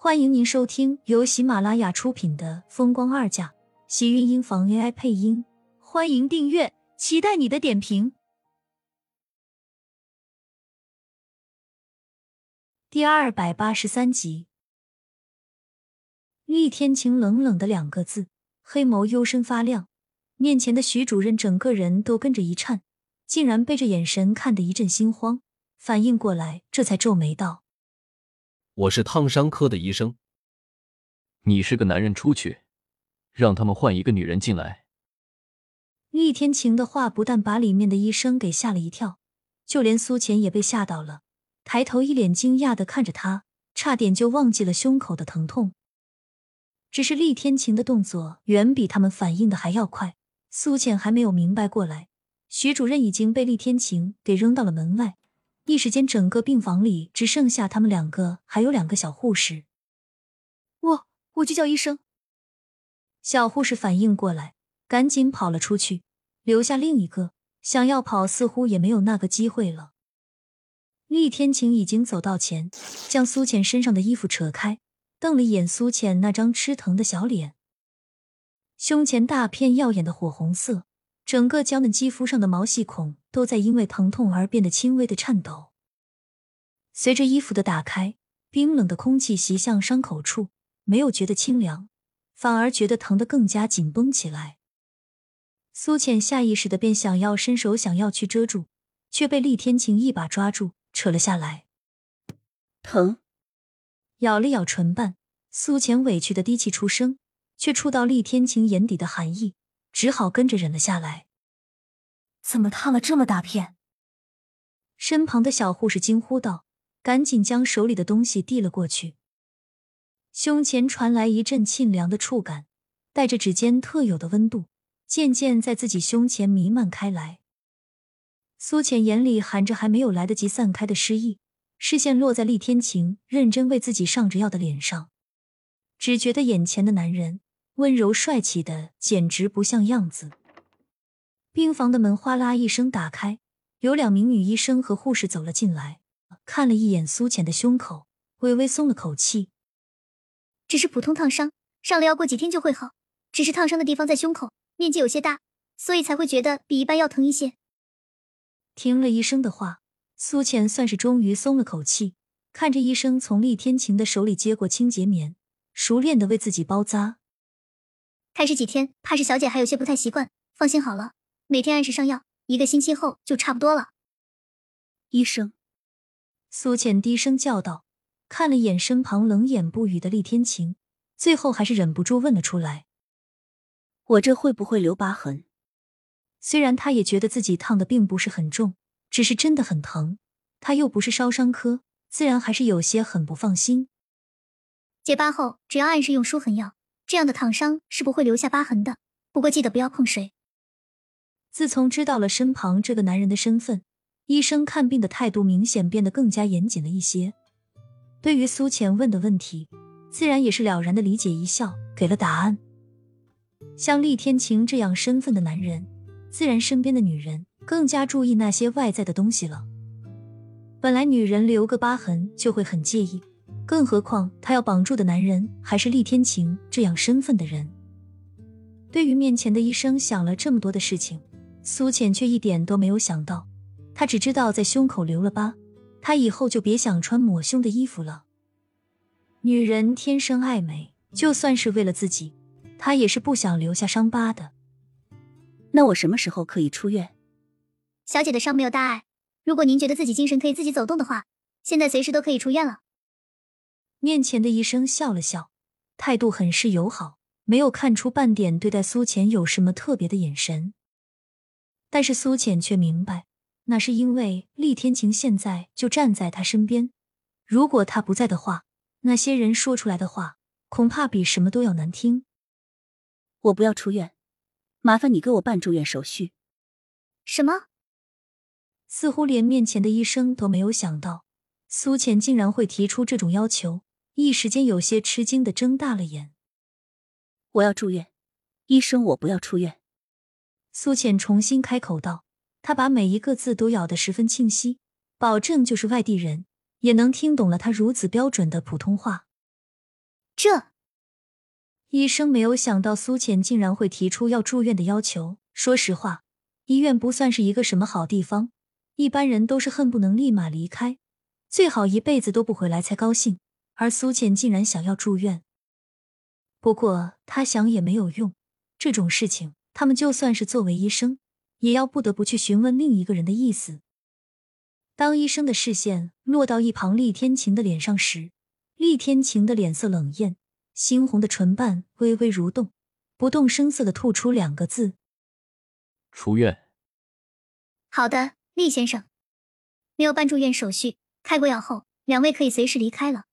欢迎您收听由喜马拉雅出品的《风光二嫁》，喜运音房 AI 配音。欢迎订阅，期待你的点评。第二百八十三集，厉天晴冷冷的两个字，黑眸幽深发亮。面前的徐主任整个人都跟着一颤，竟然被这眼神看得一阵心慌，反应过来，这才皱眉道。我是烫伤科的医生。你是个男人，出去，让他们换一个女人进来。厉天晴的话不但把里面的医生给吓了一跳，就连苏浅也被吓到了，抬头一脸惊讶的看着他，差点就忘记了胸口的疼痛。只是厉天晴的动作远比他们反应的还要快，苏浅还没有明白过来，徐主任已经被厉天晴给扔到了门外。一时间，整个病房里只剩下他们两个，还有两个小护士。我我去叫医生。小护士反应过来，赶紧跑了出去，留下另一个想要跑，似乎也没有那个机会了。厉天晴已经走到前，将苏浅身上的衣服扯开，瞪了一眼苏浅那张吃疼的小脸，胸前大片耀眼的火红色。整个娇嫩肌肤上的毛细孔都在因为疼痛而变得轻微的颤抖。随着衣服的打开，冰冷的空气袭向伤口处，没有觉得清凉，反而觉得疼得更加紧绷起来。苏浅下意识的便想要伸手想要去遮住，却被厉天晴一把抓住，扯了下来。疼，咬了咬唇瓣，苏浅委屈的低气出声，却触到厉天晴眼底的寒意。只好跟着忍了下来。怎么烫了这么大片？身旁的小护士惊呼道，赶紧将手里的东西递了过去。胸前传来一阵沁凉的触感，带着指尖特有的温度，渐渐在自己胸前弥漫开来。苏浅眼里含着还没有来得及散开的诗意，视线落在厉天晴认真为自己上着药的脸上，只觉得眼前的男人。温柔帅气的简直不像样子。病房的门哗啦一声打开，有两名女医生和护士走了进来，看了一眼苏浅的胸口，微微松了口气。只是普通烫伤，上了药过几天就会好。只是烫伤的地方在胸口，面积有些大，所以才会觉得比一般要疼一些。听了医生的话，苏浅算是终于松了口气，看着医生从厉天晴的手里接过清洁棉，熟练的为自己包扎。开始几天，怕是小姐还有些不太习惯。放心好了，每天按时上药，一个星期后就差不多了。医生，苏浅低声叫道，看了眼身旁冷眼不语的厉天晴，最后还是忍不住问了出来：“我这会不会留疤痕？”虽然他也觉得自己烫的并不是很重，只是真的很疼。他又不是烧伤科，自然还是有些很不放心。结疤后，只要按时用舒痕药。这样的烫伤是不会留下疤痕的，不过记得不要碰水。自从知道了身旁这个男人的身份，医生看病的态度明显变得更加严谨了一些。对于苏浅问的问题，自然也是了然的理解一笑，给了答案。像厉天晴这样身份的男人，自然身边的女人更加注意那些外在的东西了。本来女人留个疤痕就会很介意。更何况，他要绑住的男人还是厉天晴这样身份的人。对于面前的医生想了这么多的事情，苏浅却一点都没有想到。他只知道在胸口留了疤，他以后就别想穿抹胸的衣服了。女人天生爱美，就算是为了自己，她也是不想留下伤疤的。那我什么时候可以出院？小姐的伤没有大碍，如果您觉得自己精神可以自己走动的话，现在随时都可以出院了。面前的医生笑了笑，态度很是友好，没有看出半点对待苏浅有什么特别的眼神。但是苏浅却明白，那是因为厉天晴现在就站在他身边。如果他不在的话，那些人说出来的话，恐怕比什么都要难听。我不要出院，麻烦你给我办住院手续。什么？似乎连面前的医生都没有想到，苏浅竟然会提出这种要求。一时间有些吃惊的睁大了眼。我要住院，医生，我不要出院。苏浅重新开口道，他把每一个字都咬得十分清晰，保证就是外地人也能听懂了他如此标准的普通话。这医生没有想到苏浅竟然会提出要住院的要求。说实话，医院不算是一个什么好地方，一般人都是恨不能立马离开，最好一辈子都不回来才高兴。而苏浅竟然想要住院，不过他想也没有用，这种事情他们就算是作为医生，也要不得不去询问另一个人的意思。当医生的视线落到一旁厉天晴的脸上时，厉天晴的脸色冷艳，猩红的唇瓣微微蠕动，不动声色的吐出两个字：“出院。”好的，厉先生，没有办住院手续，开过药后，两位可以随时离开了。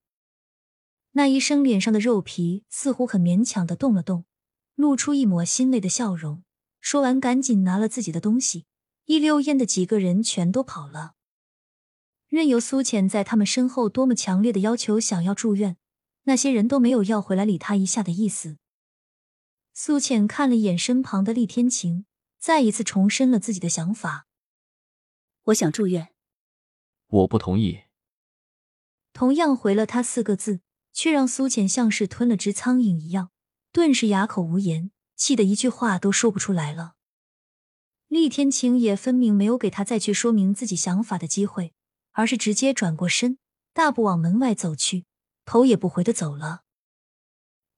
那医生脸上的肉皮似乎很勉强的动了动，露出一抹心累的笑容。说完，赶紧拿了自己的东西，一溜烟的几个人全都跑了。任由苏浅在他们身后多么强烈的要求想要住院，那些人都没有要回来理他一下的意思。苏浅看了一眼身旁的厉天晴，再一次重申了自己的想法：“我想住院。”“我不同意。”同样回了他四个字。却让苏浅像是吞了只苍蝇一样，顿时哑口无言，气得一句话都说不出来了。厉天晴也分明没有给他再去说明自己想法的机会，而是直接转过身，大步往门外走去，头也不回的走了。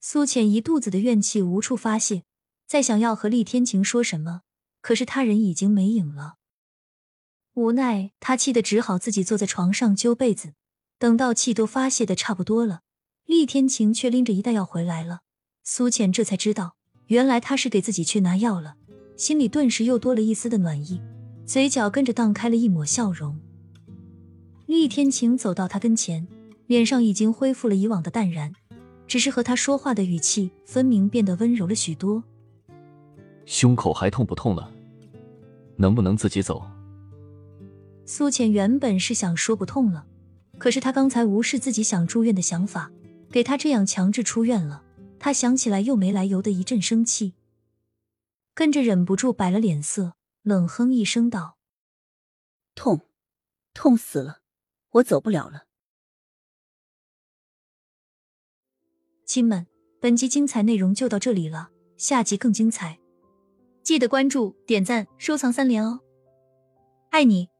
苏浅一肚子的怨气无处发泄，再想要和厉天晴说什么，可是他人已经没影了。无奈，他气得只好自己坐在床上揪被子，等到气都发泄的差不多了。厉天晴却拎着一袋药回来了，苏浅这才知道，原来他是给自己去拿药了，心里顿时又多了一丝的暖意，嘴角跟着荡开了一抹笑容。厉天晴走到他跟前，脸上已经恢复了以往的淡然，只是和他说话的语气分明变得温柔了许多。胸口还痛不痛了？能不能自己走？苏浅原本是想说不痛了，可是他刚才无视自己想住院的想法。给他这样强制出院了，他想起来又没来由的一阵生气，跟着忍不住摆了脸色，冷哼一声道：“痛，痛死了，我走不了了。”亲们，本集精彩内容就到这里了，下集更精彩，记得关注、点赞、收藏三连哦，爱你！